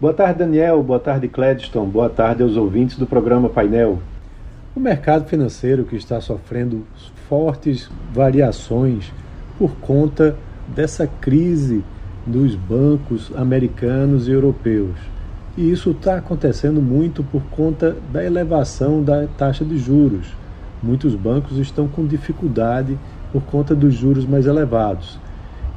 Boa tarde, Daniel. Boa tarde, Cledston. Boa tarde aos ouvintes do programa Painel. O mercado financeiro que está sofrendo fortes variações por conta dessa crise dos bancos americanos e europeus. E isso está acontecendo muito por conta da elevação da taxa de juros. Muitos bancos estão com dificuldade por conta dos juros mais elevados.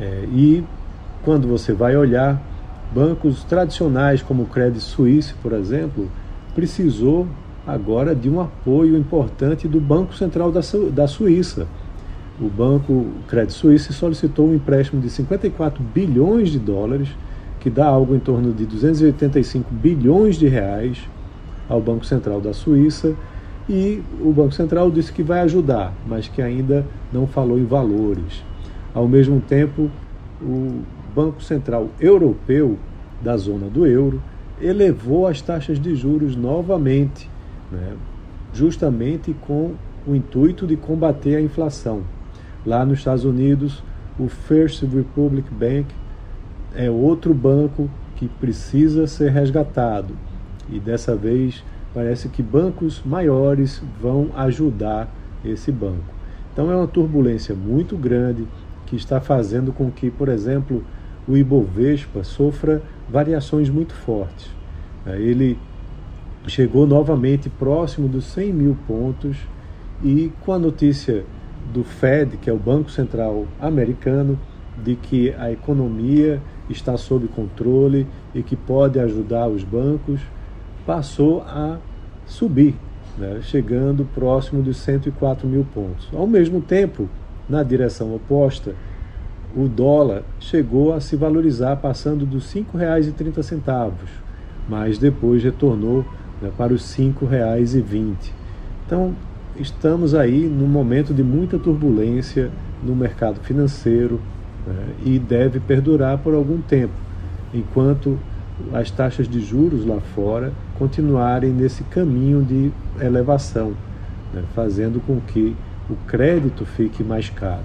É, e quando você vai olhar, bancos tradicionais como o Credit Suisse, por exemplo, precisou agora de um apoio importante do Banco Central da, Su da Suíça. O Banco Credit Suisse solicitou um empréstimo de 54 bilhões de dólares, que dá algo em torno de 285 bilhões de reais ao Banco Central da Suíça, e o Banco Central disse que vai ajudar, mas que ainda não falou em valores. Ao mesmo tempo, o Banco Central Europeu da zona do euro elevou as taxas de juros novamente, né, justamente com o intuito de combater a inflação. Lá nos Estados Unidos, o First Republic Bank é outro banco que precisa ser resgatado. E dessa vez parece que bancos maiores vão ajudar esse banco. Então é uma turbulência muito grande que está fazendo com que, por exemplo, o Ibovespa sofra variações muito fortes. É, ele chegou novamente próximo dos 100 mil pontos e com a notícia do Fed, que é o Banco Central americano, de que a economia está sob controle e que pode ajudar os bancos, passou a subir, né, chegando próximo dos 104 mil pontos. Ao mesmo tempo, na direção oposta, o dólar chegou a se valorizar, passando dos R$ 5,30, mas depois retornou né, para os R$ 5,20. Então, estamos aí num momento de muita turbulência no mercado financeiro né, e deve perdurar por algum tempo, enquanto as taxas de juros lá fora continuarem nesse caminho de elevação, né, fazendo com que o crédito fique mais caro.